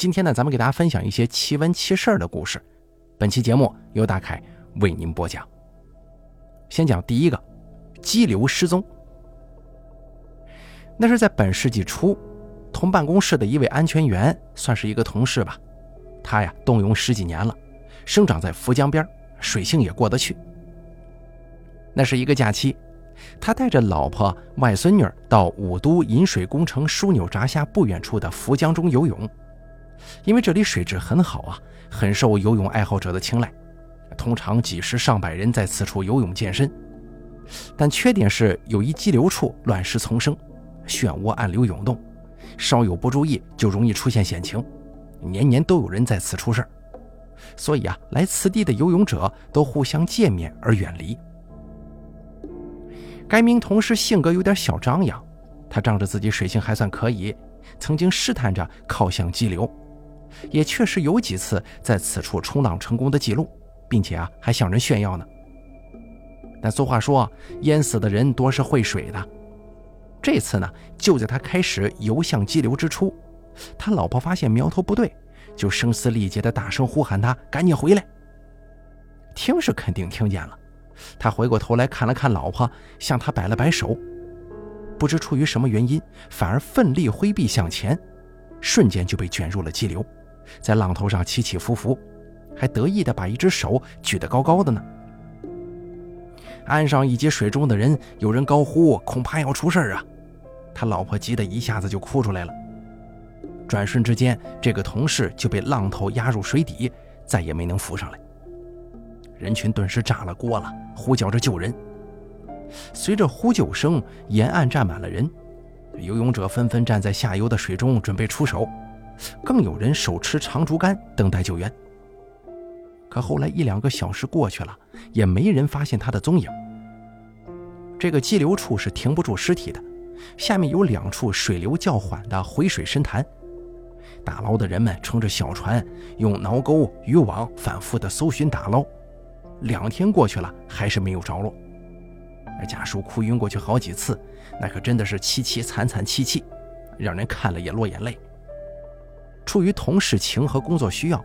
今天呢，咱们给大家分享一些奇闻奇事的故事。本期节目由大凯为您播讲。先讲第一个，激流失踪。那是在本世纪初，同办公室的一位安全员，算是一个同事吧。他呀，动用十几年了，生长在涪江边，水性也过得去。那是一个假期，他带着老婆、外孙女到武都引水工程枢纽闸下不远处的涪江中游泳。因为这里水质很好啊，很受游泳爱好者的青睐，通常几十上百人在此处游泳健身。但缺点是有一激流处乱石丛生，漩涡暗流涌动，稍有不注意就容易出现险情，年年都有人在此出事所以啊，来此地的游泳者都互相诫勉而远离。该名同事性格有点小张扬，他仗着自己水性还算可以，曾经试探着靠向激流。也确实有几次在此处冲浪成功的记录，并且啊还向人炫耀呢。但俗话说，淹死的人多是会水的。这次呢，就在他开始游向激流之初，他老婆发现苗头不对，就声嘶力竭的大声呼喊他赶紧回来。听是肯定听见了，他回过头来看了看老婆，向他摆了摆手，不知出于什么原因，反而奋力挥臂向前，瞬间就被卷入了激流。在浪头上起起伏伏，还得意地把一只手举得高高的呢。岸上以及水中的人，有人高呼：“恐怕要出事啊！”他老婆急得一下子就哭出来了。转瞬之间，这个同事就被浪头压入水底，再也没能浮上来。人群顿时炸了锅了，呼叫着救人。随着呼救声，沿岸站满了人，游泳者纷纷站在下游的水中准备出手。更有人手持长竹竿等待救援。可后来一两个小时过去了，也没人发现他的踪影。这个激流处是停不住尸体的，下面有两处水流较缓的回水深潭。打捞的人们乘着小船，用挠钩、渔网反复的搜寻打捞。两天过去了，还是没有着落。家属哭晕过去好几次，那可真的是凄凄惨惨戚戚，让人看了也落眼泪。出于同事情和工作需要，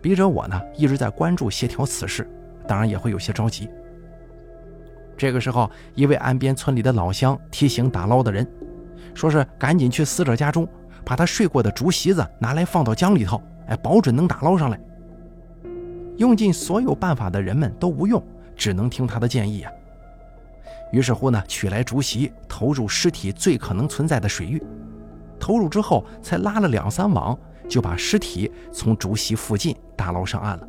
笔者我呢一直在关注协调此事，当然也会有些着急。这个时候，一位岸边村里的老乡提醒打捞的人，说是赶紧去死者家中，把他睡过的竹席子拿来放到江里头，哎，保准能打捞上来。用尽所有办法的人们都无用，只能听他的建议啊。于是乎呢，取来竹席，投入尸体最可能存在的水域，投入之后才拉了两三网。就把尸体从竹席附近打捞上岸了，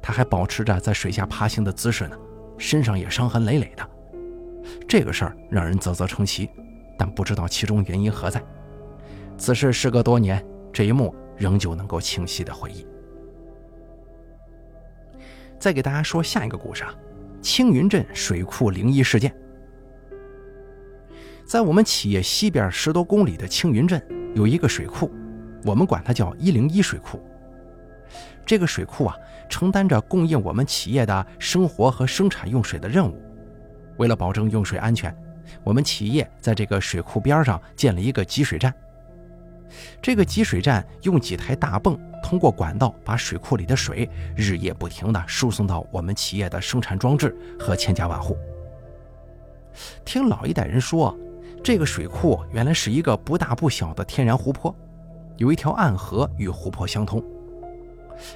他还保持着在水下爬行的姿势呢，身上也伤痕累累的。这个事儿让人啧啧称奇，但不知道其中原因何在。此事时隔多年，这一幕仍旧能够清晰的回忆。再给大家说下一个故事啊，青云镇水库灵异事件。在我们企业西边十多公里的青云镇有一个水库。我们管它叫一零一水库。这个水库啊，承担着供应我们企业的生活和生产用水的任务。为了保证用水安全，我们企业在这个水库边上建了一个集水站。这个集水站用几台大泵通过管道把水库里的水日夜不停地输送到我们企业的生产装置和千家万户。听老一代人说，这个水库原来是一个不大不小的天然湖泊。有一条暗河与湖泊相通，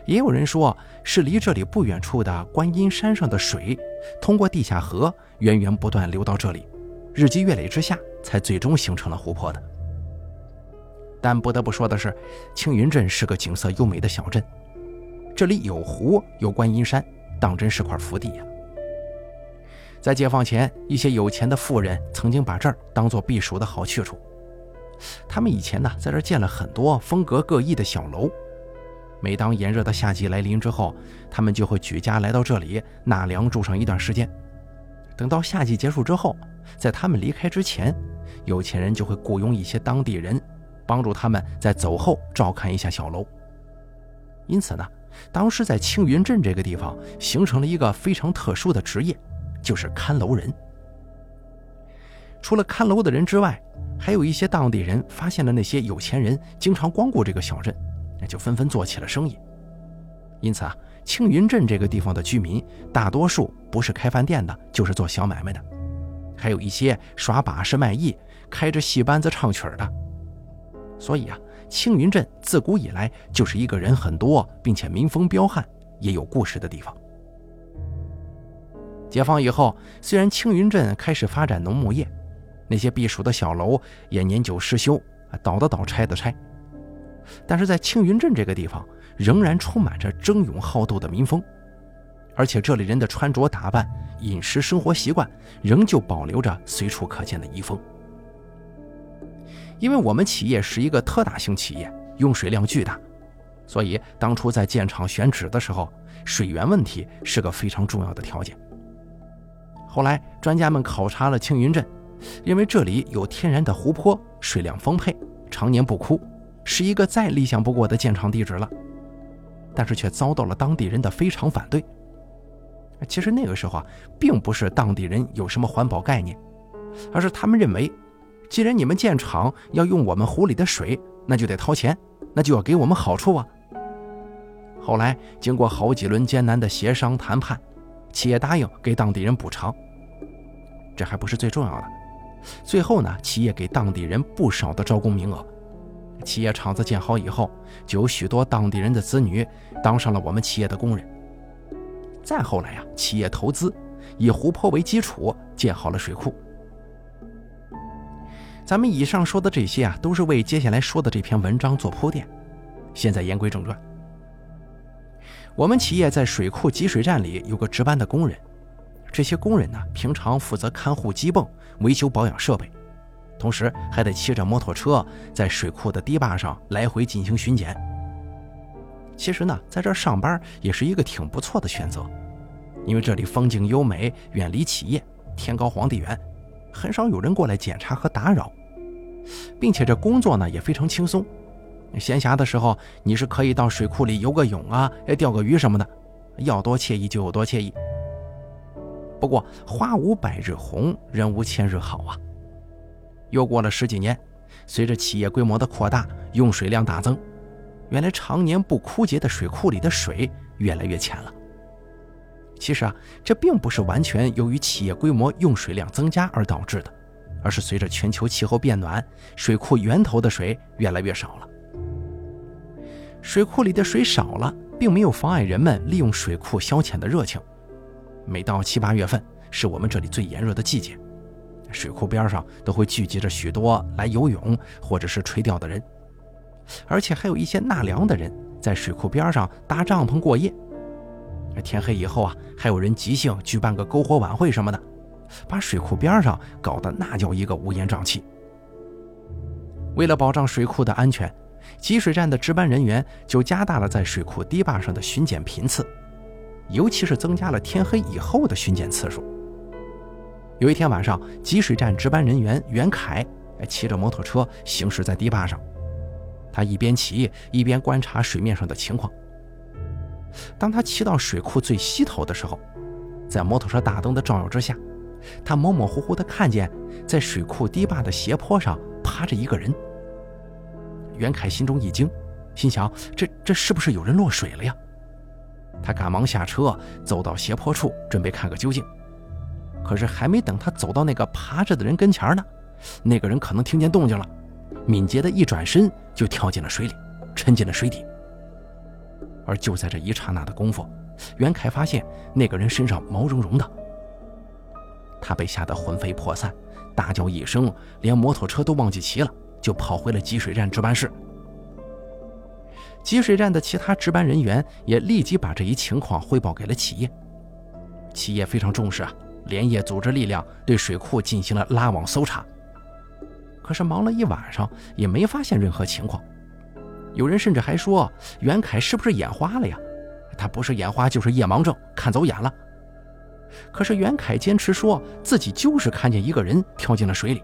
也有人说是离这里不远处的观音山上的水，通过地下河源源不断流到这里，日积月累之下，才最终形成了湖泊的。但不得不说的是，青云镇是个景色优美的小镇，这里有湖有观音山，当真是块福地呀。在解放前，一些有钱的富人曾经把这儿当做避暑的好去处。他们以前呢，在这建了很多风格各异的小楼。每当炎热的夏季来临之后，他们就会举家来到这里纳凉住上一段时间。等到夏季结束之后，在他们离开之前，有钱人就会雇佣一些当地人，帮助他们在走后照看一下小楼。因此呢，当时在青云镇这个地方形成了一个非常特殊的职业，就是看楼人。除了看楼的人之外，还有一些当地人发现了那些有钱人经常光顾这个小镇，那就纷纷做起了生意。因此啊，青云镇这个地方的居民大多数不是开饭店的，就是做小买卖的，还有一些耍把式卖艺、开着戏班子唱曲的。所以啊，青云镇自古以来就是一个人很多，并且民风彪悍、也有故事的地方。解放以后，虽然青云镇开始发展农牧业，那些避暑的小楼也年久失修，倒的倒，拆的拆，但是在青云镇这个地方，仍然充满着争勇好斗的民风，而且这里人的穿着打扮、饮食生活习惯，仍旧保留着随处可见的遗风。因为我们企业是一个特大型企业，用水量巨大，所以当初在建厂选址的时候，水源问题是个非常重要的条件。后来，专家们考察了青云镇，认为这里有天然的湖泊，水量丰沛，常年不枯，是一个再理想不过的建厂地址了。但是却遭到了当地人的非常反对。其实那个时候啊，并不是当地人有什么环保概念，而是他们认为，既然你们建厂要用我们湖里的水，那就得掏钱，那就要给我们好处啊。后来经过好几轮艰难的协商谈判。企业答应给当地人补偿，这还不是最重要的。最后呢，企业给当地人不少的招工名额。企业厂子建好以后，就有许多当地人的子女当上了我们企业的工人。再后来呀，企业投资以湖泊为基础建好了水库。咱们以上说的这些啊，都是为接下来说的这篇文章做铺垫。现在言归正传。我们企业在水库集水站里有个值班的工人，这些工人呢，平常负责看护机泵、维修保养设备，同时还得骑着摩托车在水库的堤坝上来回进行巡检。其实呢，在这儿上班也是一个挺不错的选择，因为这里风景优美，远离企业，天高皇帝远，很少有人过来检查和打扰，并且这工作呢也非常轻松。闲暇的时候，你是可以到水库里游个泳啊，钓个鱼什么的，要多惬意就有多惬意。不过花无百日红，人无千日好啊。又过了十几年，随着企业规模的扩大，用水量大增，原来常年不枯竭的水库里的水越来越浅了。其实啊，这并不是完全由于企业规模、用水量增加而导致的，而是随着全球气候变暖，水库源头的水越来越少了。水库里的水少了，并没有妨碍人们利用水库消遣的热情。每到七八月份，是我们这里最炎热的季节，水库边上都会聚集着许多来游泳或者是垂钓的人，而且还有一些纳凉的人在水库边上搭帐篷过夜。天黑以后啊，还有人即兴举办个篝火晚会什么的，把水库边上搞得那叫一个乌烟瘴气。为了保障水库的安全。集水站的值班人员就加大了在水库堤坝上的巡检频次，尤其是增加了天黑以后的巡检次数。有一天晚上，集水站值班人员袁凯骑着摩托车行驶在堤坝上，他一边骑一边观察水面上的情况。当他骑到水库最西头的时候，在摩托车大灯的照耀之下，他模模糊糊地看见，在水库堤坝的斜坡上趴着一个人。袁凯心中一惊，心想：这这是不是有人落水了呀？他赶忙下车，走到斜坡处，准备看个究竟。可是还没等他走到那个爬着的人跟前呢，那个人可能听见动静了，敏捷的一转身就跳进了水里，沉进了水底。而就在这一刹那的功夫，袁凯发现那个人身上毛茸茸的，他被吓得魂飞魄散，大叫一声，连摩托车都忘记骑了。就跑回了集水站值班室。集水站的其他值班人员也立即把这一情况汇报给了企业。企业非常重视啊，连夜组织力量对水库进行了拉网搜查。可是忙了一晚上也没发现任何情况。有人甚至还说袁凯是不是眼花了呀？他不是眼花就是夜盲症，看走眼了。可是袁凯坚持说自己就是看见一个人跳进了水里。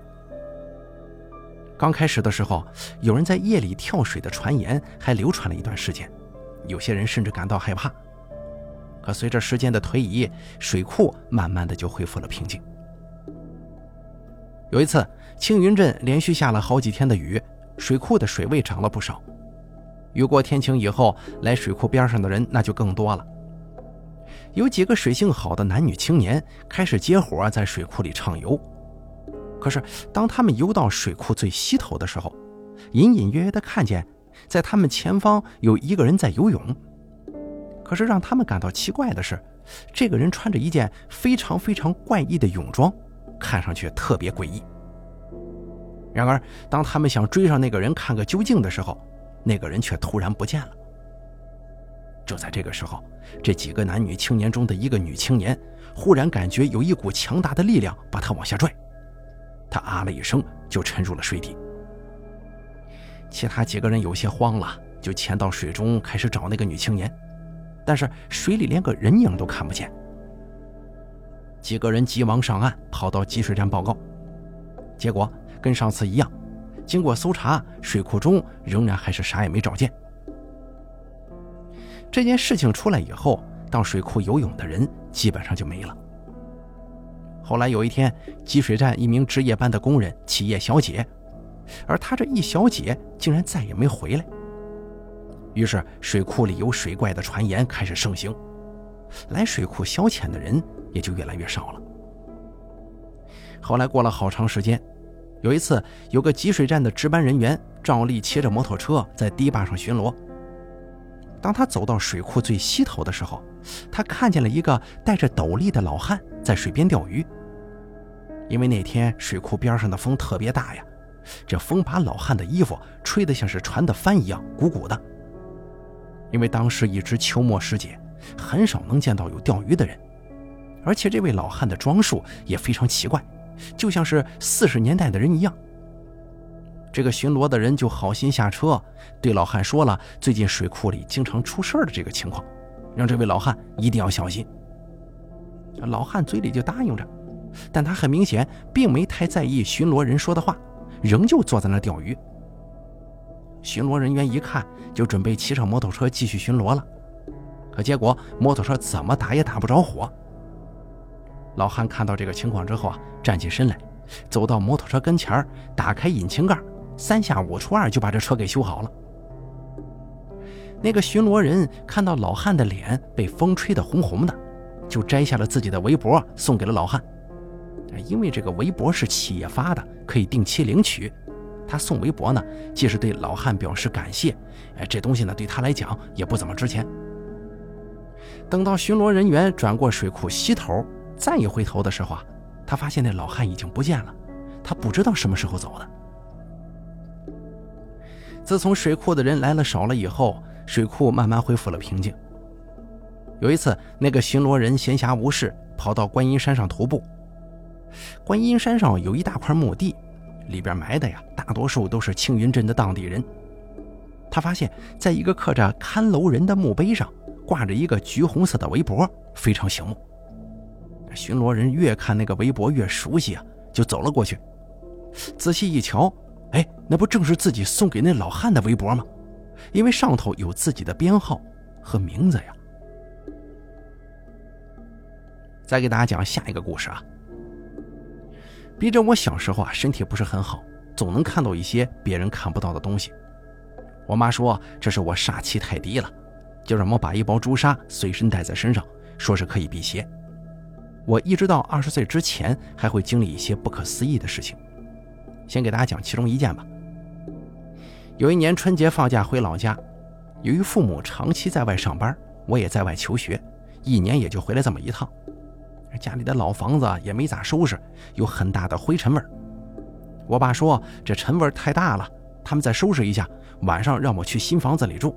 刚开始的时候，有人在夜里跳水的传言还流传了一段时间，有些人甚至感到害怕。可随着时间的推移，水库慢慢的就恢复了平静。有一次，青云镇连续下了好几天的雨，水库的水位涨了不少。雨过天晴以后，来水库边上的人那就更多了。有几个水性好的男女青年开始结伙在水库里畅游。可是，当他们游到水库最西头的时候，隐隐约约地看见，在他们前方有一个人在游泳。可是让他们感到奇怪的是，这个人穿着一件非常非常怪异的泳装，看上去特别诡异。然而，当他们想追上那个人看个究竟的时候，那个人却突然不见了。就在这个时候，这几个男女青年中的一个女青年忽然感觉有一股强大的力量把她往下拽，他啊了一声就沉入了水底。其他几个人有些慌了，就潜到水中开始找那个女青年，但是水里连个人影都看不见。几个人急忙上岸，跑到集水站报告，结果跟上次一样，经过搜查，水库中仍然还是啥也没找见。这件事情出来以后，到水库游泳的人基本上就没了。后来有一天，集水站一名值夜班的工人起夜小解，而他这一小解竟然再也没回来。于是水库里有水怪的传言开始盛行，来水库消遣的人也就越来越少了。后来过了好长时间，有一次有个集水站的值班人员照例骑着摩托车在堤坝上巡逻。当他走到水库最西头的时候，他看见了一个戴着斗笠的老汉在水边钓鱼。因为那天水库边上的风特别大呀，这风把老汉的衣服吹得像是船的帆一样鼓鼓的。因为当时已值秋末时节，很少能见到有钓鱼的人，而且这位老汉的装束也非常奇怪，就像是四十年代的人一样。这个巡逻的人就好心下车，对老汉说了最近水库里经常出事的这个情况，让这位老汉一定要小心。老汉嘴里就答应着，但他很明显并没太在意巡逻人说的话，仍旧坐在那钓鱼。巡逻人员一看，就准备骑上摩托车继续巡逻了，可结果摩托车怎么打也打不着火。老汉看到这个情况之后啊，站起身来，走到摩托车跟前打开引擎盖。三下五除二就把这车给修好了。那个巡逻人看到老汉的脸被风吹得红红的，就摘下了自己的围脖送给了老汉。因为这个围脖是企业发的，可以定期领取。他送围脖呢，既是对老汉表示感谢，哎，这东西呢对他来讲也不怎么值钱。等到巡逻人员转过水库西头，再一回头的时候啊，他发现那老汉已经不见了，他不知道什么时候走的。自从水库的人来了少了以后，水库慢慢恢复了平静。有一次，那个巡逻人闲暇无事，跑到观音山上徒步。观音山上有一大块墓地，里边埋的呀，大多数都是青云镇的当地人。他发现，在一个刻着“看楼人”的墓碑上，挂着一个橘红色的围脖，非常醒目。巡逻人越看那个围脖越熟悉啊，就走了过去，仔细一瞧。哎，那不正是自己送给那老汉的围脖吗？因为上头有自己的编号和名字呀。再给大家讲下一个故事啊。逼着我小时候啊，身体不是很好，总能看到一些别人看不到的东西。我妈说这是我煞气太低了，就让我把一包朱砂随身带在身上，说是可以辟邪。我一直到二十岁之前，还会经历一些不可思议的事情。先给大家讲其中一件吧。有一年春节放假回老家，由于父母长期在外上班，我也在外求学，一年也就回来这么一趟。家里的老房子也没咋收拾，有很大的灰尘味儿。我爸说这尘味太大了，他们再收拾一下，晚上让我去新房子里住。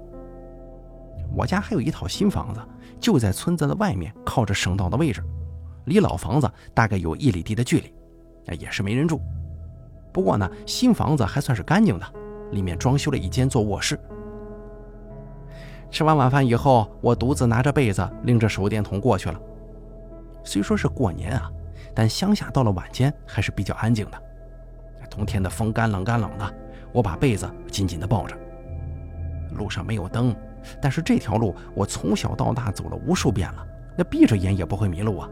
我家还有一套新房子，就在村子的外面，靠着省道的位置，离老房子大概有一里地的距离，也是没人住。不过呢，新房子还算是干净的，里面装修了一间做卧室。吃完晚饭以后，我独自拿着被子，拎着手电筒过去了。虽说是过年啊，但乡下到了晚间还是比较安静的。冬天的风干冷干冷的，我把被子紧紧地抱着。路上没有灯，但是这条路我从小到大走了无数遍了，那闭着眼也不会迷路啊。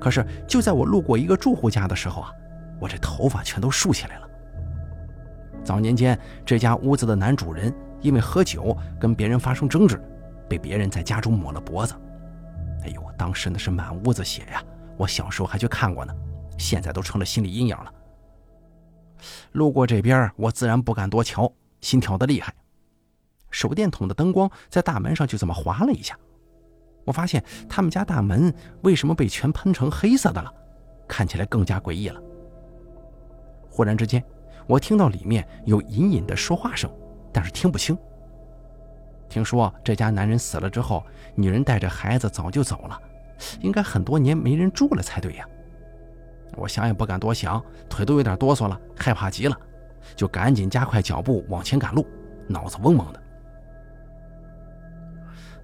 可是就在我路过一个住户家的时候啊。我这头发全都竖起来了。早年间，这家屋子的男主人因为喝酒跟别人发生争执，被别人在家中抹了脖子。哎呦，当时那是满屋子血呀！我小时候还去看过呢，现在都成了心理阴影了。路过这边，我自然不敢多瞧，心跳的厉害。手电筒的灯光在大门上就这么划了一下，我发现他们家大门为什么被全喷成黑色的了，看起来更加诡异了。忽然之间，我听到里面有隐隐的说话声，但是听不清。听说这家男人死了之后，女人带着孩子早就走了，应该很多年没人住了才对呀。我想也不敢多想，腿都有点哆嗦了，害怕极了，就赶紧加快脚步往前赶路，脑子嗡嗡的。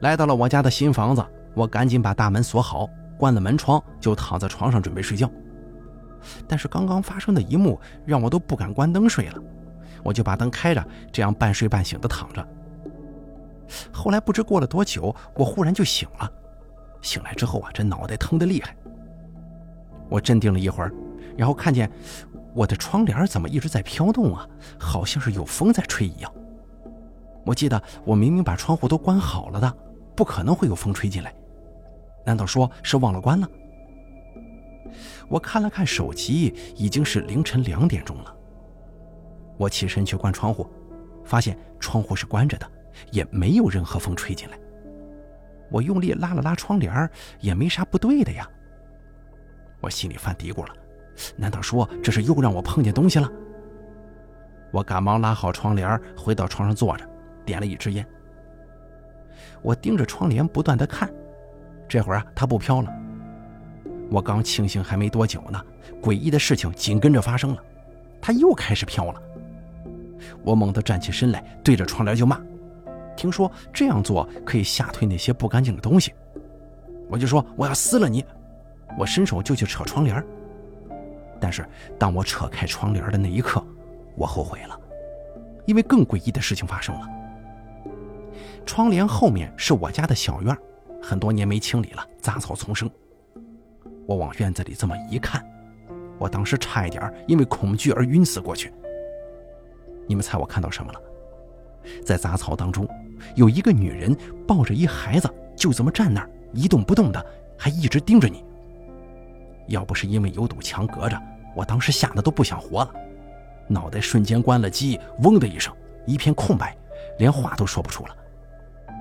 来到了我家的新房子，我赶紧把大门锁好，关了门窗，就躺在床上准备睡觉。但是刚刚发生的一幕让我都不敢关灯睡了，我就把灯开着，这样半睡半醒的躺着。后来不知过了多久，我忽然就醒了。醒来之后啊，这脑袋疼得厉害。我镇定了一会儿，然后看见我的窗帘怎么一直在飘动啊，好像是有风在吹一样。我记得我明明把窗户都关好了的。不可能会有风吹进来，难道说是忘了关了？我看了看手机，已经是凌晨两点钟了。我起身去关窗户，发现窗户是关着的，也没有任何风吹进来。我用力拉了拉窗帘，也没啥不对的呀。我心里犯嘀咕了，难道说这是又让我碰见东西了？我赶忙拉好窗帘，回到床上坐着，点了一支烟。我盯着窗帘不断的看，这会儿啊，它不飘了。我刚庆幸还没多久呢，诡异的事情紧跟着发生了，它又开始飘了。我猛地站起身来，对着窗帘就骂：“听说这样做可以吓退那些不干净的东西。”我就说：“我要撕了你！”我伸手就去扯窗帘，但是当我扯开窗帘的那一刻，我后悔了，因为更诡异的事情发生了。窗帘后面是我家的小院，很多年没清理了，杂草丛生。我往院子里这么一看，我当时差一点因为恐惧而晕死过去。你们猜我看到什么了？在杂草当中，有一个女人抱着一孩子，就这么站那儿一动不动的，还一直盯着你。要不是因为有堵墙隔着，我当时吓得都不想活了，脑袋瞬间关了机，嗡的一声，一片空白，连话都说不出了。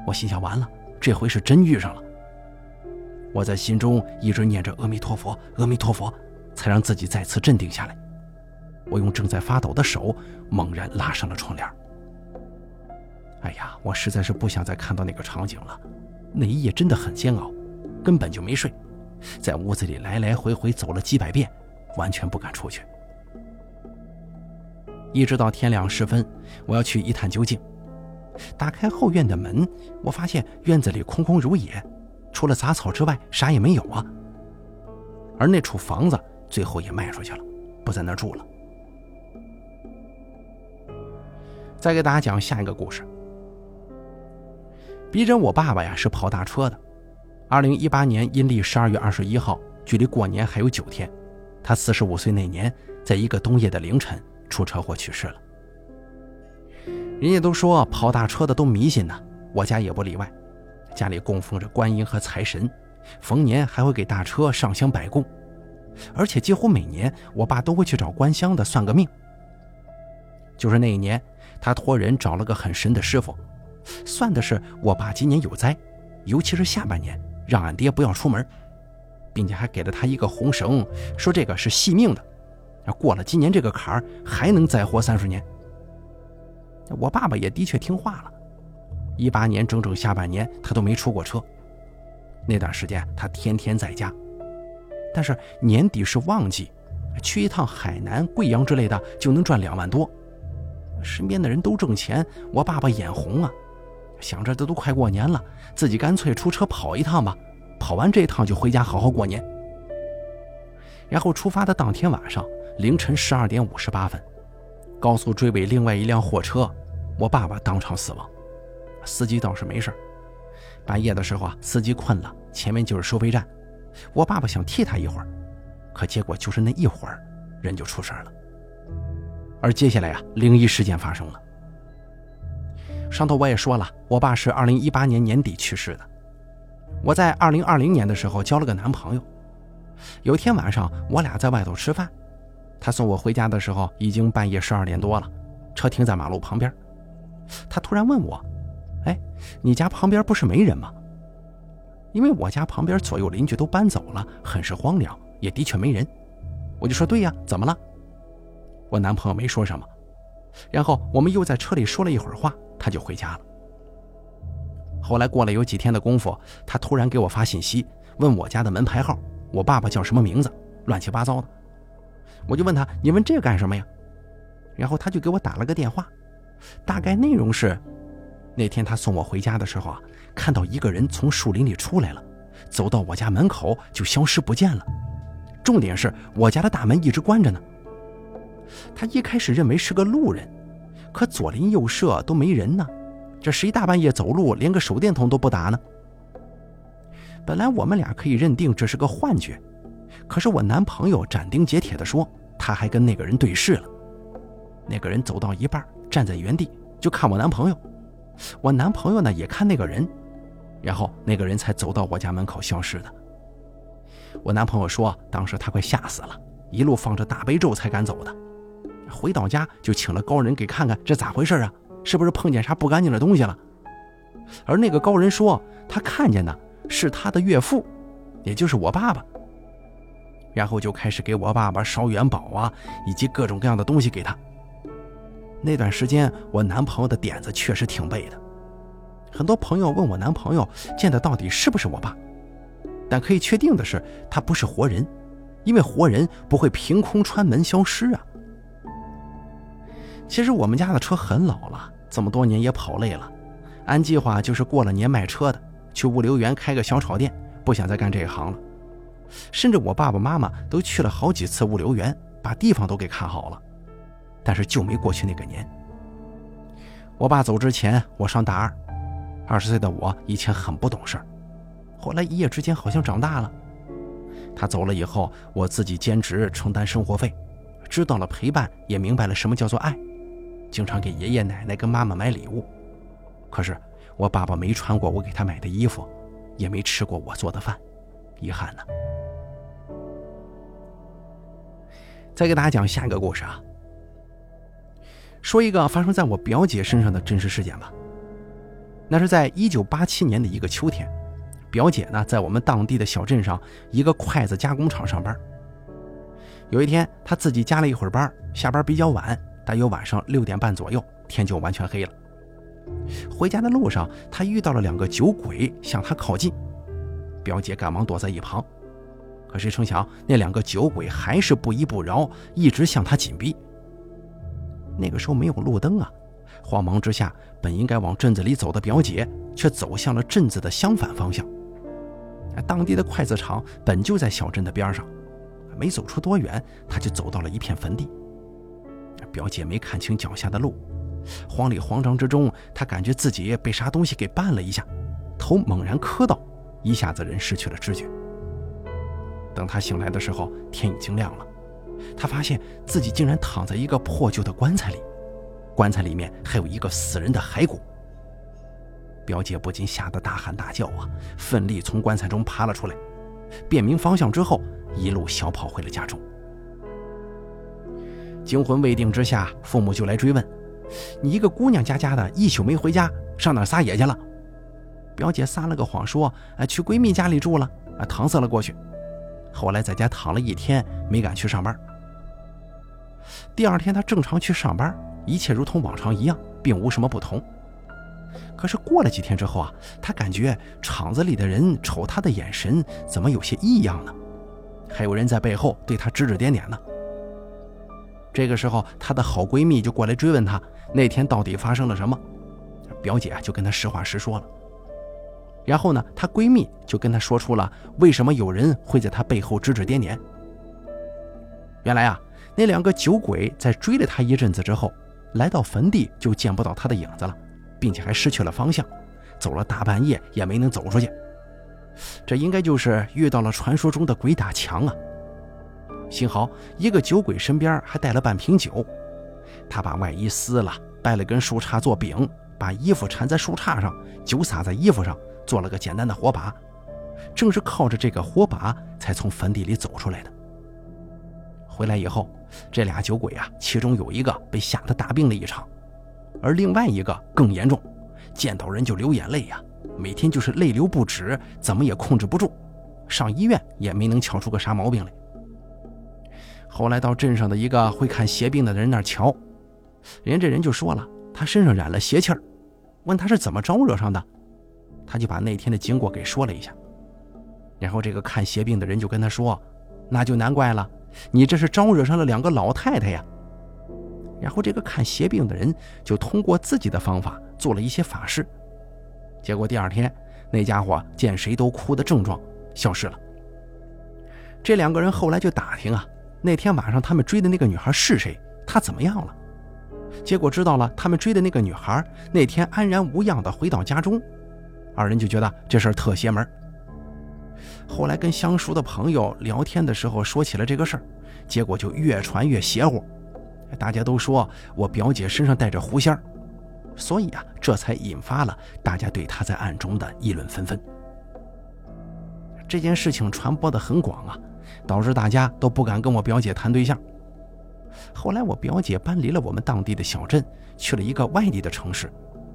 我心想：完了，这回是真遇上了。我在心中一直念着阿弥陀佛，阿弥陀佛，才让自己再次镇定下来。我用正在发抖的手猛然拉上了窗帘。哎呀，我实在是不想再看到那个场景了。那一夜真的很煎熬，根本就没睡，在屋子里来来回回走了几百遍，完全不敢出去。一直到天亮时分，我要去一探究竟。打开后院的门，我发现院子里空空如也，除了杂草之外啥也没有啊。而那处房子最后也卖出去了，不在那儿住了。再给大家讲下一个故事。逼真我爸爸呀是跑大车的，二零一八年阴历十二月二十一号，距离过年还有九天，他四十五岁那年，在一个冬夜的凌晨出车祸去世了。人家都说跑大车的都迷信呢，我家也不例外。家里供奉着观音和财神，逢年还会给大车上香摆供，而且几乎每年我爸都会去找观香的算个命。就是那一年，他托人找了个很神的师傅，算的是我爸今年有灾，尤其是下半年，让俺爹不要出门，并且还给了他一个红绳，说这个是惜命的，过了今年这个坎儿还能再活三十年。我爸爸也的确听话了，一八年整整下半年他都没出过车。那段时间他天天在家，但是年底是旺季，去一趟海南、贵阳之类的就能赚两万多。身边的人都挣钱，我爸爸眼红啊，想着这都快过年了，自己干脆出车跑一趟吧，跑完这一趟就回家好好过年。然后出发的当天晚上凌晨十二点五十八分，高速追尾另外一辆货车。我爸爸当场死亡，司机倒是没事半夜的时候啊，司机困了，前面就是收费站。我爸爸想替他一会儿，可结果就是那一会儿，人就出事了。而接下来啊，灵异事件发生了。上头我也说了，我爸是二零一八年年底去世的。我在二零二零年的时候交了个男朋友。有一天晚上，我俩在外头吃饭，他送我回家的时候已经半夜十二点多了，车停在马路旁边。他突然问我：“哎，你家旁边不是没人吗？”因为我家旁边左右邻居都搬走了，很是荒凉，也的确没人。我就说：“对呀，怎么了？”我男朋友没说什么，然后我们又在车里说了一会儿话，他就回家了。后来过了有几天的功夫，他突然给我发信息，问我家的门牌号，我爸爸叫什么名字，乱七八糟的。我就问他：“你问这干什么呀？”然后他就给我打了个电话，大概内容是：那天他送我回家的时候啊，看到一个人从树林里出来了，走到我家门口就消失不见了。重点是我家的大门一直关着呢。他一开始认为是个路人，可左邻右舍都没人呢，这谁大半夜走路连个手电筒都不打呢？本来我们俩可以认定这是个幻觉，可是我男朋友斩钉截铁地说，他还跟那个人对视了。那个人走到一半，站在原地就看我男朋友，我男朋友呢也看那个人，然后那个人才走到我家门口消失的。我男朋友说，当时他快吓死了，一路放着大悲咒才敢走的。回到家就请了高人给看看这咋回事啊？是不是碰见啥不干净的东西了？而那个高人说他看见的是他的岳父，也就是我爸爸。然后就开始给我爸爸烧元宝啊，以及各种各样的东西给他。那段时间我男朋友的点子确实挺背的，很多朋友问我男朋友见的到底是不是我爸，但可以确定的是他不是活人，因为活人不会凭空穿门消失啊。其实我们家的车很老了，这么多年也跑累了，按计划就是过了年卖车的，去物流园开个小炒店，不想再干这一行了。甚至我爸爸妈妈都去了好几次物流园，把地方都给看好了，但是就没过去那个年。我爸走之前，我上大二，二十岁的我以前很不懂事儿，后来一夜之间好像长大了。他走了以后，我自己兼职承担生活费，知道了陪伴，也明白了什么叫做爱。经常给爷爷奶奶跟妈妈买礼物，可是我爸爸没穿过我给他买的衣服，也没吃过我做的饭，遗憾呢。再给大家讲下一个故事啊，说一个发生在我表姐身上的真实事件吧。那是在一九八七年的一个秋天，表姐呢在我们当地的小镇上一个筷子加工厂上班。有一天，她自己加了一会儿班，下班比较晚。大约晚上六点半左右，天就完全黑了。回家的路上，他遇到了两个酒鬼向他靠近，表姐赶忙躲在一旁。可谁成想，那两个酒鬼还是不依不饶，一直向他紧逼。那个时候没有路灯啊，慌忙之下，本应该往镇子里走的表姐，却走向了镇子的相反方向。当地的筷子厂本就在小镇的边上，没走出多远，他就走到了一片坟地。表姐没看清脚下的路，慌里慌张之中，她感觉自己被啥东西给绊了一下，头猛然磕到，一下子人失去了知觉。等她醒来的时候，天已经亮了，她发现自己竟然躺在一个破旧的棺材里，棺材里面还有一个死人的骸骨。表姐不禁吓得大喊大叫啊，奋力从棺材中爬了出来，辨明方向之后，一路小跑回了家中。惊魂未定之下，父母就来追问：“你一个姑娘家家的，一宿没回家，上哪撒野去了？”表姐撒了个谎说：“啊，去闺蜜家里住了，啊，搪塞了过去。”后来在家躺了一天，没敢去上班。第二天她正常去上班，一切如同往常一样，并无什么不同。可是过了几天之后啊，她感觉厂子里的人瞅她的眼神怎么有些异样呢？还有人在背后对她指指点点呢。这个时候，她的好闺蜜就过来追问她那天到底发生了什么。表姐就跟她实话实说了。然后呢，她闺蜜就跟她说出了为什么有人会在她背后指指点点。原来啊，那两个酒鬼在追了她一阵子之后，来到坟地就见不到她的影子了，并且还失去了方向，走了大半夜也没能走出去。这应该就是遇到了传说中的鬼打墙啊。幸好一个酒鬼身边还带了半瓶酒，他把外衣撕了，掰了根树杈做饼，把衣服缠在树杈上，酒洒在衣服上，做了个简单的火把。正是靠着这个火把，才从坟地里走出来的。回来以后，这俩酒鬼啊，其中有一个被吓得大病了一场，而另外一个更严重，见到人就流眼泪呀，每天就是泪流不止，怎么也控制不住，上医院也没能瞧出个啥毛病来。后来到镇上的一个会看邪病的人那儿瞧，人这人就说了，他身上染了邪气儿，问他是怎么招惹上的，他就把那天的经过给说了一下。然后这个看邪病的人就跟他说：“那就难怪了，你这是招惹上了两个老太太呀。”然后这个看邪病的人就通过自己的方法做了一些法事，结果第二天那家伙见谁都哭的症状消失了。这两个人后来就打听啊，那天晚上他们追的那个女孩是谁，她怎么样了？结果知道了，他们追的那个女孩那天安然无恙的回到家中，二人就觉得这事儿特邪门。后来跟相熟的朋友聊天的时候说起了这个事儿，结果就越传越邪乎，大家都说我表姐身上带着狐仙儿，所以啊，这才引发了大家对她在暗中的议论纷纷。这件事情传播的很广啊，导致大家都不敢跟我表姐谈对象。后来我表姐搬离了我们当地的小镇，去了一个外地的城市，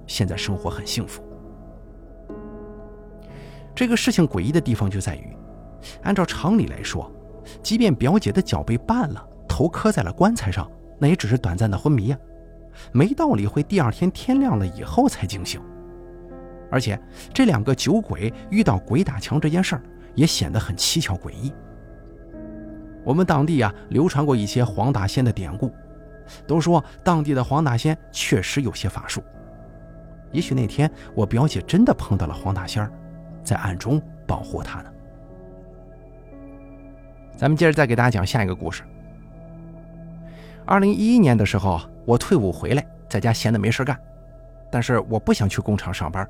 现在生活很幸福。这个事情诡异的地方就在于，按照常理来说，即便表姐的脚被绊了，头磕在了棺材上，那也只是短暂的昏迷呀，没道理会第二天天亮了以后才惊醒。而且这两个酒鬼遇到鬼打墙这件事儿，也显得很蹊跷诡异。我们当地啊流传过一些黄大仙的典故，都说当地的黄大仙确实有些法术。也许那天我表姐真的碰到了黄大仙。在暗中保护他呢。咱们接着再给大家讲下一个故事。二零一一年的时候，我退伍回来，在家闲的没事干，但是我不想去工厂上班，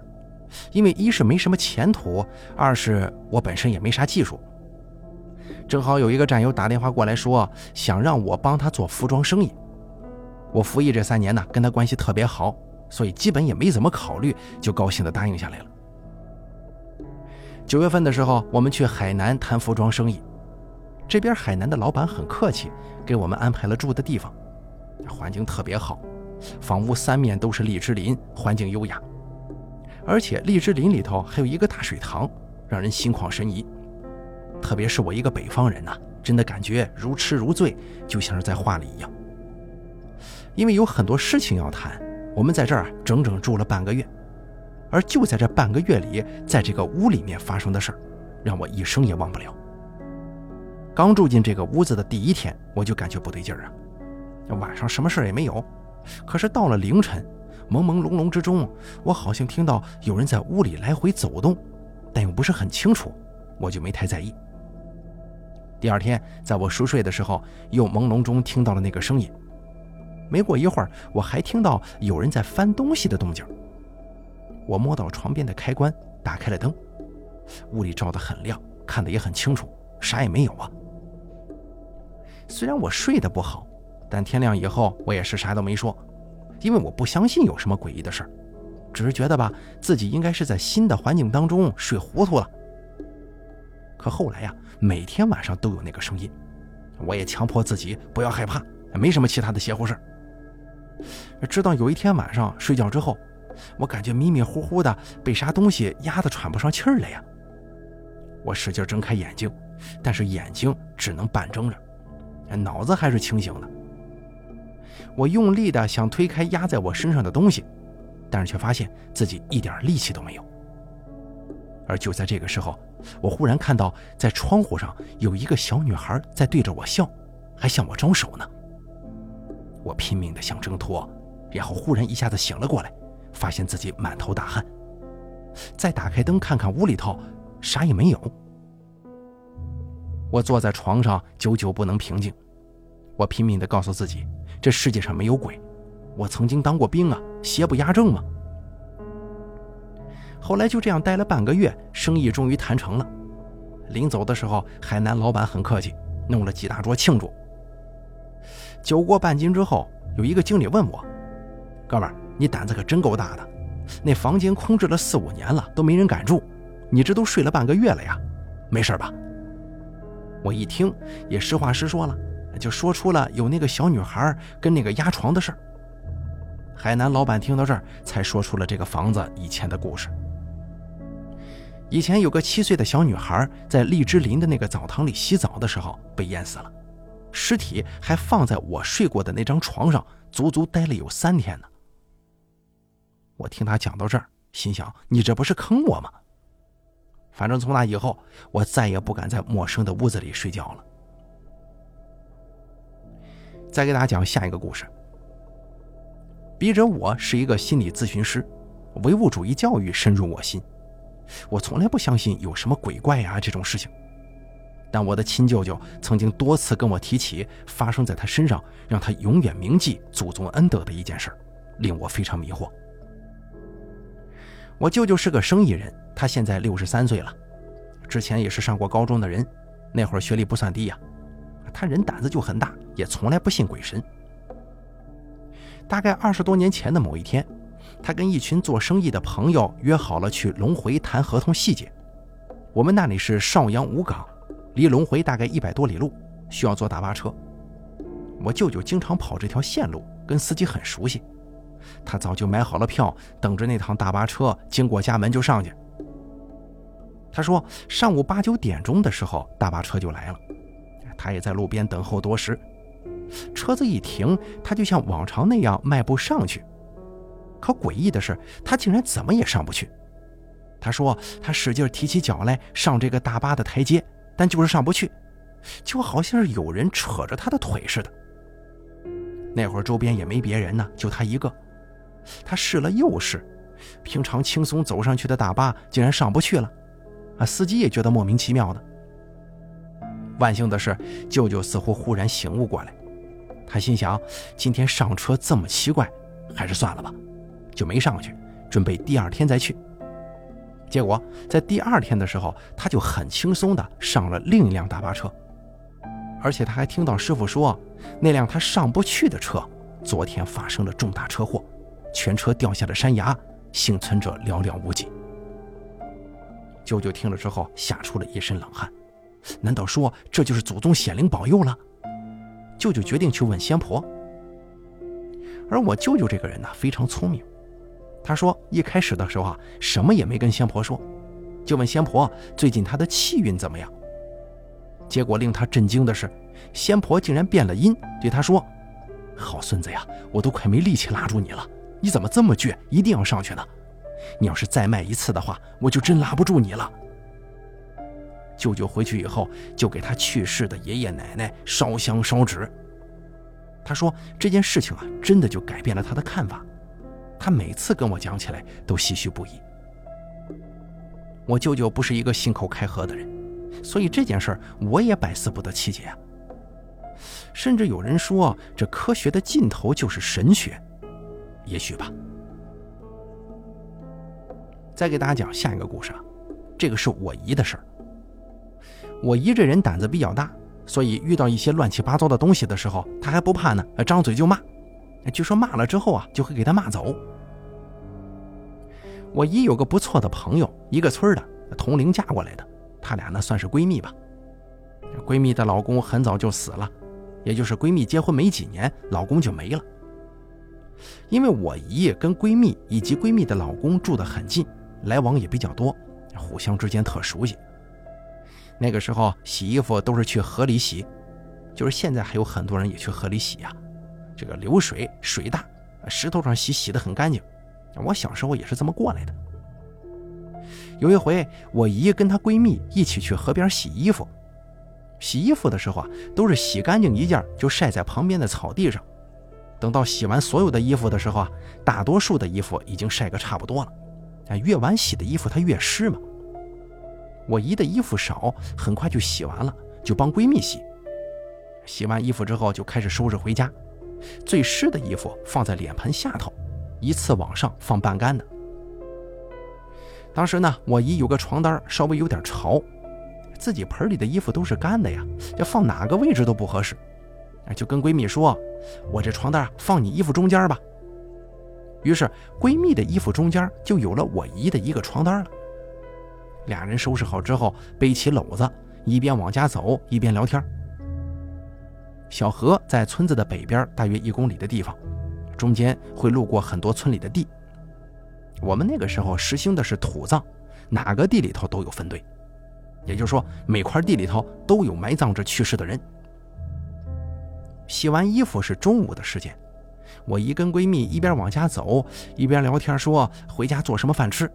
因为一是没什么前途，二是我本身也没啥技术。正好有一个战友打电话过来说，想让我帮他做服装生意。我服役这三年呢，跟他关系特别好，所以基本也没怎么考虑，就高兴的答应下来了。九月份的时候，我们去海南谈服装生意。这边海南的老板很客气，给我们安排了住的地方，环境特别好，房屋三面都是荔枝林，环境优雅。而且荔枝林里头还有一个大水塘，让人心旷神怡。特别是我一个北方人呐，真的感觉如痴如醉，就像是在画里一样。因为有很多事情要谈，我们在这儿整整住了半个月。而就在这半个月里，在这个屋里面发生的事儿，让我一生也忘不了。刚住进这个屋子的第一天，我就感觉不对劲儿啊。晚上什么事儿也没有，可是到了凌晨，朦朦胧胧之中，我好像听到有人在屋里来回走动，但又不是很清楚，我就没太在意。第二天，在我熟睡的时候，又朦胧中听到了那个声音。没过一会儿，我还听到有人在翻东西的动静。我摸到床边的开关，打开了灯，屋里照得很亮，看得也很清楚，啥也没有啊。虽然我睡得不好，但天亮以后我也是啥都没说，因为我不相信有什么诡异的事儿，只是觉得吧，自己应该是在新的环境当中睡糊涂了。可后来呀，每天晚上都有那个声音，我也强迫自己不要害怕，没什么其他的邪乎事。直到有一天晚上睡觉之后。我感觉迷迷糊糊的，被啥东西压得喘不上气儿来呀！我使劲睁开眼睛，但是眼睛只能半睁着，脑子还是清醒的。我用力的想推开压在我身上的东西，但是却发现自己一点力气都没有。而就在这个时候，我忽然看到在窗户上有一个小女孩在对着我笑，还向我招手呢。我拼命的想挣脱，然后忽然一下子醒了过来。发现自己满头大汗，再打开灯看看屋里头，啥也没有。我坐在床上，久久不能平静。我拼命的告诉自己，这世界上没有鬼。我曾经当过兵啊，邪不压正嘛。后来就这样待了半个月，生意终于谈成了。临走的时候，海南老板很客气，弄了几大桌庆祝。酒过半斤之后，有一个经理问我：“哥们。”你胆子可真够大的，那房间空置了四五年了，都没人敢住，你这都睡了半个月了呀，没事吧？”我一听也实话实说了，就说出了有那个小女孩跟那个压床的事儿。海南老板听到这儿，才说出了这个房子以前的故事。以前有个七岁的小女孩在荔枝林的那个澡堂里洗澡的时候被淹死了，尸体还放在我睡过的那张床上，足足待了有三天呢。我听他讲到这儿，心想：你这不是坑我吗？反正从那以后，我再也不敢在陌生的屋子里睡觉了。再给大家讲下一个故事。笔者我是一个心理咨询师，唯物主义教育深入我心。我从来不相信有什么鬼怪呀这种事情，但我的亲舅舅曾经多次跟我提起发生在他身上让他永远铭记祖宗恩德的一件事，令我非常迷惑。我舅舅是个生意人，他现在六十三岁了，之前也是上过高中的人，那会儿学历不算低呀。他人胆子就很大，也从来不信鬼神。大概二十多年前的某一天，他跟一群做生意的朋友约好了去龙回谈合同细节。我们那里是邵阳五港，离龙回大概一百多里路，需要坐大巴车。我舅舅经常跑这条线路，跟司机很熟悉。他早就买好了票，等着那趟大巴车经过家门就上去。他说，上午八九点钟的时候，大巴车就来了。他也在路边等候多时。车子一停，他就像往常那样迈步上去。可诡异的是，他竟然怎么也上不去。他说：“他使劲提起脚来上这个大巴的台阶，但就是上不去，就好像是有人扯着他的腿似的。”那会儿周边也没别人呢，就他一个。他试了又试，平常轻松走上去的大巴竟然上不去了。啊，司机也觉得莫名其妙的。万幸的是，舅舅似乎忽然醒悟过来。他心想，今天上车这么奇怪，还是算了吧，就没上去，准备第二天再去。结果在第二天的时候，他就很轻松地上了另一辆大巴车，而且他还听到师傅说，那辆他上不去的车，昨天发生了重大车祸，全车掉下了山崖，幸存者寥寥无几。舅舅听了之后，吓出了一身冷汗，难道说这就是祖宗显灵保佑了？舅舅决定去问仙婆，而我舅舅这个人呢非常聪明，他说一开始的时候啊什么也没跟仙婆说，就问仙婆最近他的气运怎么样。结果令他震惊的是，仙婆竟然变了音，对他说：“好孙子呀，我都快没力气拉住你了，你怎么这么倔，一定要上去呢？你要是再迈一次的话，我就真拉不住你了。”舅舅回去以后，就给他去世的爷爷奶奶烧香烧纸。他说这件事情啊，真的就改变了他的看法。他每次跟我讲起来都唏嘘不已。我舅舅不是一个信口开河的人，所以这件事儿我也百思不得其解啊。甚至有人说，这科学的尽头就是神学，也许吧。再给大家讲下一个故事啊，这个是我姨的事儿。我姨这人胆子比较大，所以遇到一些乱七八糟的东西的时候，她还不怕呢，张嘴就骂。据说骂了之后啊，就会给他骂走。我姨有个不错的朋友，一个村的同龄嫁过来的，她俩呢算是闺蜜吧。闺蜜的老公很早就死了，也就是闺蜜结婚没几年，老公就没了。因为我姨跟闺蜜以及闺蜜的老公住得很近，来往也比较多，互相之间特熟悉。那个时候洗衣服都是去河里洗，就是现在还有很多人也去河里洗呀。这个流水水大，石头上洗洗得很干净。我小时候也是这么过来的。有一回，我姨跟她闺蜜一起去河边洗衣服，洗衣服的时候啊，都是洗干净一件就晒在旁边的草地上。等到洗完所有的衣服的时候啊，大多数的衣服已经晒个差不多了。哎，越晚洗的衣服它越湿嘛。我姨的衣服少，很快就洗完了，就帮闺蜜洗。洗完衣服之后，就开始收拾回家。最湿的衣服放在脸盆下头，一次往上放半干的。当时呢，我姨有个床单稍微有点潮，自己盆里的衣服都是干的呀，要放哪个位置都不合适，就跟闺蜜说：“我这床单放你衣服中间吧。”于是闺蜜的衣服中间就有了我姨的一个床单了。俩人收拾好之后，背起篓子，一边往家走，一边聊天。小河在村子的北边，大约一公里的地方，中间会路过很多村里的地。我们那个时候实行的是土葬，哪个地里头都有分队，也就是说，每块地里头都有埋葬着去世的人。洗完衣服是中午的时间，我姨跟闺蜜一边往家走，一边聊天，说回家做什么饭吃。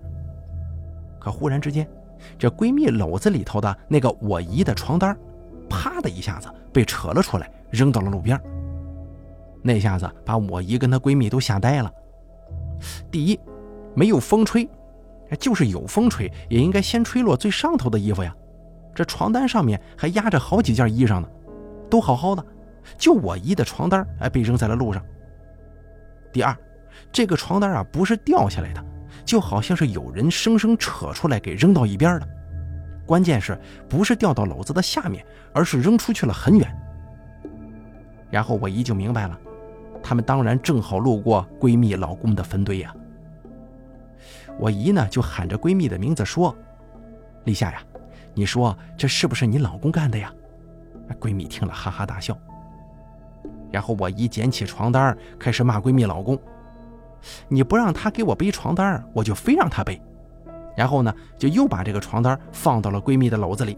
可忽然之间，这闺蜜篓子里头的那个我姨的床单，啪的一下子被扯了出来，扔到了路边。那下子把我姨跟她闺蜜都吓呆了。第一，没有风吹，就是有风吹，也应该先吹落最上头的衣服呀。这床单上面还压着好几件衣裳呢，都好好的，就我姨的床单哎被扔在了路上。第二，这个床单啊不是掉下来的。就好像是有人生生扯出来给扔到一边了，关键是不是掉到篓子的下面，而是扔出去了很远。然后我姨就明白了，他们当然正好路过闺蜜老公的坟堆呀。我姨呢就喊着闺蜜的名字说：“立夏呀，你说这是不是你老公干的呀？”闺蜜听了哈哈大笑。然后我姨捡起床单开始骂闺蜜老公。你不让他给我背床单，我就非让他背。然后呢，就又把这个床单放到了闺蜜的篓子里。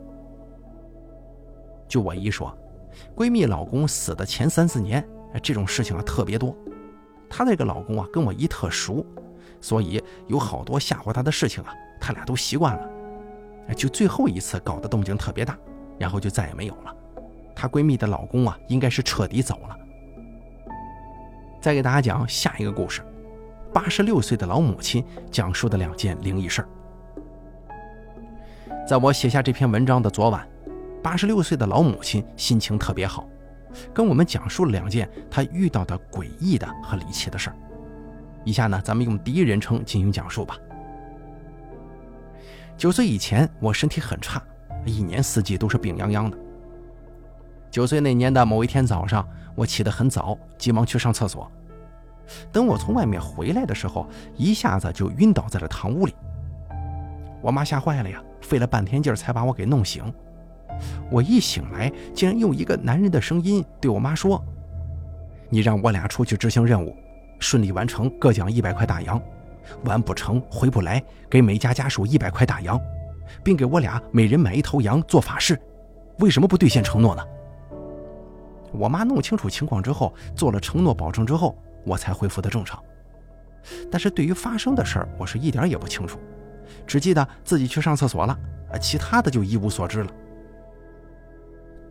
就我姨说，闺蜜老公死的前三四年，这种事情啊特别多。她那个老公啊跟我姨特熟，所以有好多吓唬她的事情啊，他俩都习惯了。就最后一次搞得动静特别大，然后就再也没有了。她闺蜜的老公啊，应该是彻底走了。再给大家讲下一个故事。八十六岁的老母亲讲述的两件灵异事儿。在我写下这篇文章的昨晚，八十六岁的老母亲心情特别好，跟我们讲述了两件她遇到的诡异的和离奇的事儿。以下呢，咱们用第一人称进行讲述吧。九岁以前，我身体很差，一年四季都是病殃殃的。九岁那年的某一天早上，我起得很早，急忙去上厕所。等我从外面回来的时候，一下子就晕倒在了堂屋里。我妈吓坏了呀，费了半天劲儿才把我给弄醒。我一醒来，竟然用一个男人的声音对我妈说：“你让我俩出去执行任务，顺利完成各奖一百块大洋，完不成回不来，给每家家属一百块大洋，并给我俩每人买一头羊做法事。为什么不兑现承诺呢？”我妈弄清楚情况之后，做了承诺保证之后。我才恢复的正常，但是对于发生的事儿，我是一点儿也不清楚，只记得自己去上厕所了，啊，其他的就一无所知了。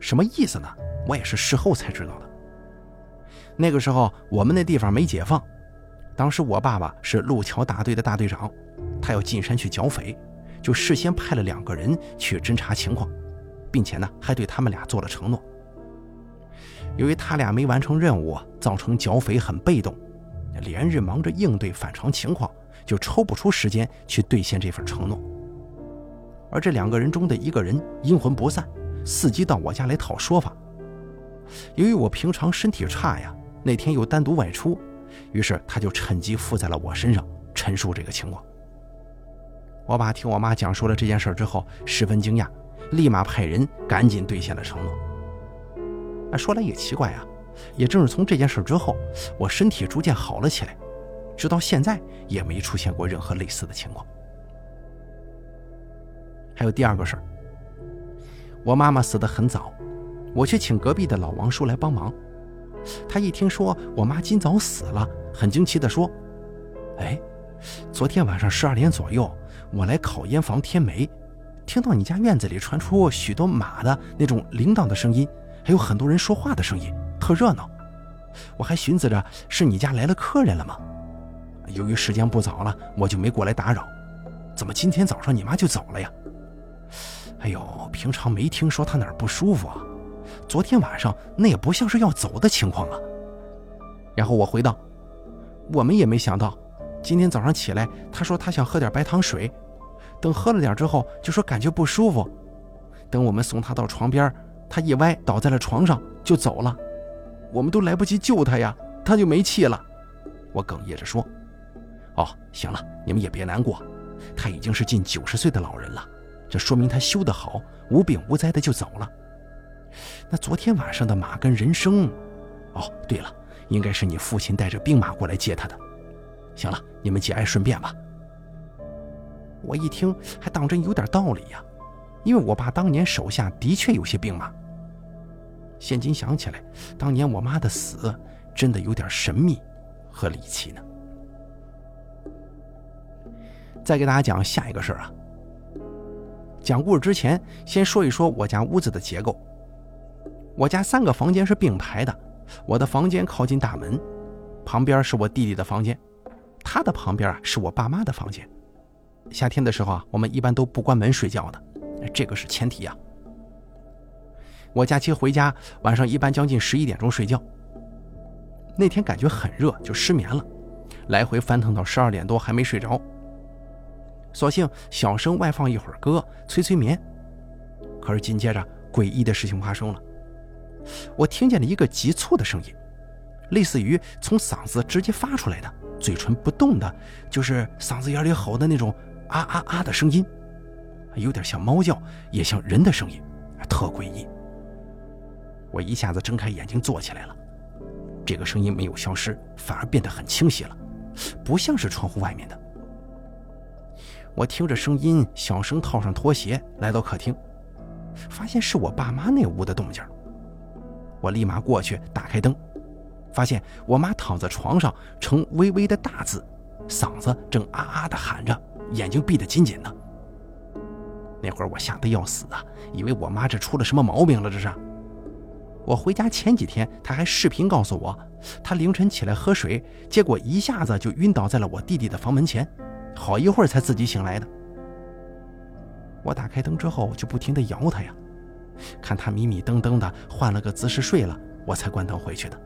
什么意思呢？我也是事后才知道的。那个时候我们那地方没解放，当时我爸爸是路桥大队的大队长，他要进山去剿匪，就事先派了两个人去侦查情况，并且呢还对他们俩做了承诺。由于他俩没完成任务，造成剿匪很被动，连日忙着应对反常情况，就抽不出时间去兑现这份承诺。而这两个人中的一个人阴魂不散，伺机到我家来讨说法。由于我平常身体差呀，那天又单独外出，于是他就趁机附在了我身上，陈述这个情况。我爸听我妈讲述了这件事之后，十分惊讶，立马派人赶紧兑现了承诺。说来也奇怪啊，也正是从这件事之后，我身体逐渐好了起来，直到现在也没出现过任何类似的情况。还有第二个事儿，我妈妈死得很早，我去请隔壁的老王叔来帮忙。他一听说我妈今早死了，很惊奇地说：“哎，昨天晚上十二点左右，我来烤烟房添煤，听到你家院子里传出许多马的那种铃铛的声音。”还有很多人说话的声音，特热闹。我还寻思着是你家来了客人了吗？由于时间不早了，我就没过来打扰。怎么今天早上你妈就走了呀？哎呦，平常没听说她哪儿不舒服啊。昨天晚上那也不像是要走的情况啊。然后我回道：“我们也没想到，今天早上起来，她说她想喝点白糖水，等喝了点之后，就说感觉不舒服。等我们送她到床边。”他一歪倒在了床上，就走了。我们都来不及救他呀，他就没气了。我哽咽着说：“哦，行了，你们也别难过，他已经是近九十岁的老人了，这说明他修得好，无病无灾的就走了。那昨天晚上的马跟人生，哦，对了，应该是你父亲带着兵马过来接他的。行了，你们节哀顺变吧。我一听，还当真有点道理呀，因为我爸当年手下的确有些兵马。现今想起来，当年我妈的死真的有点神秘和离奇呢。再给大家讲下一个事儿啊。讲故事之前，先说一说我家屋子的结构。我家三个房间是并排的，我的房间靠近大门，旁边是我弟弟的房间，他的旁边啊是我爸妈的房间。夏天的时候啊，我们一般都不关门睡觉的，这个是前提啊。我假期回家，晚上一般将近十一点钟睡觉。那天感觉很热，就失眠了，来回翻腾到十二点多还没睡着。索性小声外放一会儿歌，催催眠。可是紧接着诡异的事情发生了，我听见了一个急促的声音，类似于从嗓子直接发出来的，嘴唇不动的，就是嗓子眼里吼的那种啊啊啊的声音，有点像猫叫，也像人的声音，特诡异。我一下子睁开眼睛坐起来了，这个声音没有消失，反而变得很清晰了，不像是窗户外面的。我听着声音，小声套上拖鞋，来到客厅，发现是我爸妈那屋的动静。我立马过去打开灯，发现我妈躺在床上，呈微微的大字，嗓子正啊啊的喊着，眼睛闭得紧紧的。那会儿我吓得要死啊，以为我妈这出了什么毛病了，这是。我回家前几天，她还视频告诉我，她凌晨起来喝水，结果一下子就晕倒在了我弟弟的房门前。好一会儿才自己醒来的。我打开灯之后就不停地摇他呀，看他迷迷瞪瞪的换了个姿势睡了，我才关灯回去的。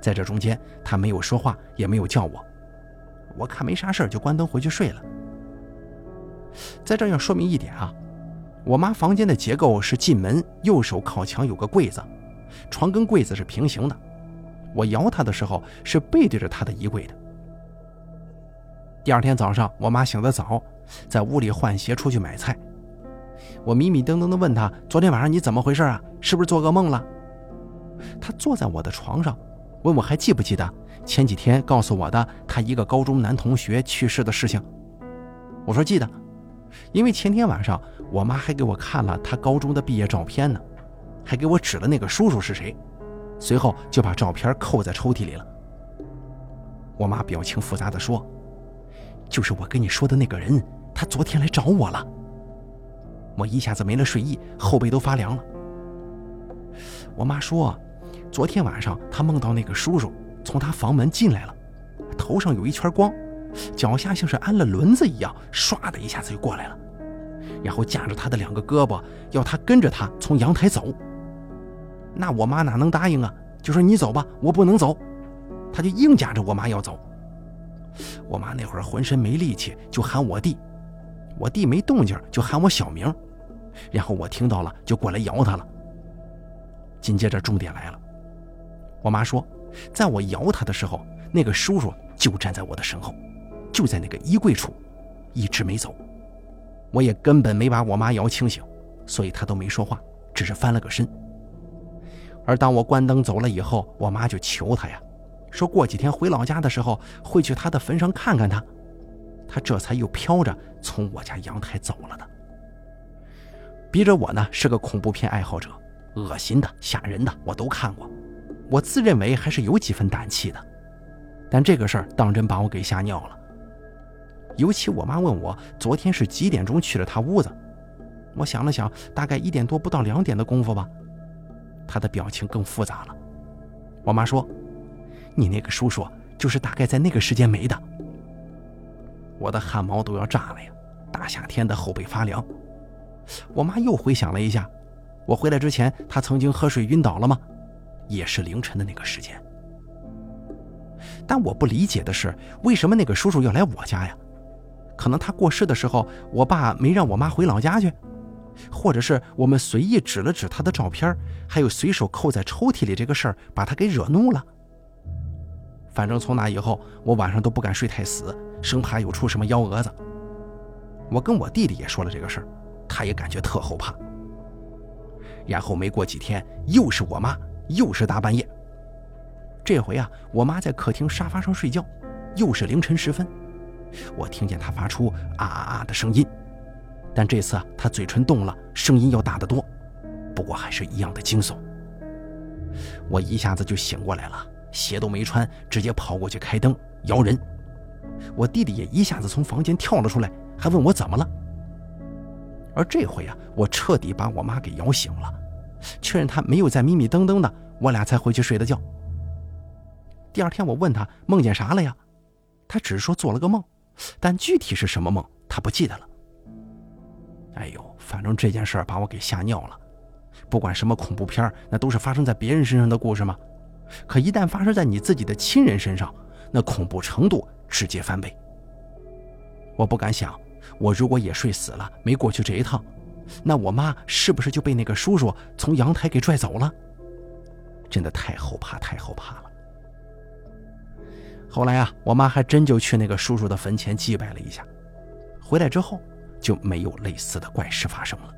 在这中间，他没有说话，也没有叫我，我看没啥事就关灯回去睡了。在这要说明一点啊，我妈房间的结构是进门右手靠墙有个柜子，床跟柜子是平行的，我摇她的时候是背对着她的衣柜的。第二天早上，我妈醒得早，在屋里换鞋出去买菜。我迷迷瞪瞪地问她：“昨天晚上你怎么回事啊？是不是做噩梦了？”她坐在我的床上，问我还记不记得前几天告诉我的她一个高中男同学去世的事情。我说记得，因为前天晚上我妈还给我看了她高中的毕业照片呢，还给我指了那个叔叔是谁，随后就把照片扣在抽屉里了。我妈表情复杂地说。就是我跟你说的那个人，他昨天来找我了。我一下子没了睡意，后背都发凉了。我妈说，昨天晚上她梦到那个叔叔从她房门进来了，头上有一圈光，脚下像是安了轮子一样，唰的一下子就过来了，然后架着他的两个胳膊，要他跟着他从阳台走。那我妈哪能答应啊？就说你走吧，我不能走。他就硬夹着我妈要走。我妈那会儿浑身没力气，就喊我弟，我弟没动静就喊我小名，然后我听到了就过来摇他了。紧接着重点来了，我妈说，在我摇他的时候，那个叔叔就站在我的身后，就在那个衣柜处，一直没走。我也根本没把我妈摇清醒，所以他都没说话，只是翻了个身。而当我关灯走了以后，我妈就求他呀。说过几天回老家的时候会去他的坟上看看他，他这才又飘着从我家阳台走了的。逼着我呢是个恐怖片爱好者，恶心的、吓人的我都看过，我自认为还是有几分胆气的，但这个事儿当真把我给吓尿了。尤其我妈问我昨天是几点钟去了他屋子，我想了想，大概一点多不到两点的功夫吧。她的表情更复杂了。我妈说。你那个叔叔就是大概在那个时间没的，我的汗毛都要炸了呀！大夏天的后背发凉。我妈又回想了一下，我回来之前她曾经喝水晕倒了吗？也是凌晨的那个时间。但我不理解的是，为什么那个叔叔要来我家呀？可能他过世的时候，我爸没让我妈回老家去，或者是我们随意指了指他的照片，还有随手扣在抽屉里这个事儿，把他给惹怒了。反正从那以后，我晚上都不敢睡太死，生怕又出什么幺蛾子。我跟我弟弟也说了这个事儿，他也感觉特后怕。然后没过几天，又是我妈，又是大半夜。这回啊，我妈在客厅沙发上睡觉，又是凌晨时分，我听见她发出啊啊啊的声音，但这次，她嘴唇动了，声音要大得多，不过还是一样的惊悚。我一下子就醒过来了，鞋都没穿，直接跑过去开灯摇人。我弟弟也一下子从房间跳了出来，还问我怎么了。而这回啊，我彻底把我妈给摇醒了，确认她没有在迷迷瞪瞪的，我俩才回去睡的觉。第二天我问她梦见啥了呀，她只是说做了个梦，但具体是什么梦她不记得了。哎呦，反正这件事把我给吓尿了。不管什么恐怖片，那都是发生在别人身上的故事吗？可一旦发生在你自己的亲人身上，那恐怖程度直接翻倍。我不敢想。我如果也睡死了，没过去这一趟，那我妈是不是就被那个叔叔从阳台给拽走了？真的太后怕，太后怕了。后来啊，我妈还真就去那个叔叔的坟前祭拜了一下，回来之后就没有类似的怪事发生了。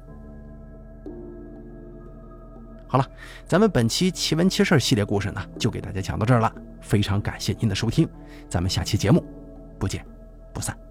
好了，咱们本期奇闻奇事系列故事呢，就给大家讲到这儿了。非常感谢您的收听，咱们下期节目不见不散。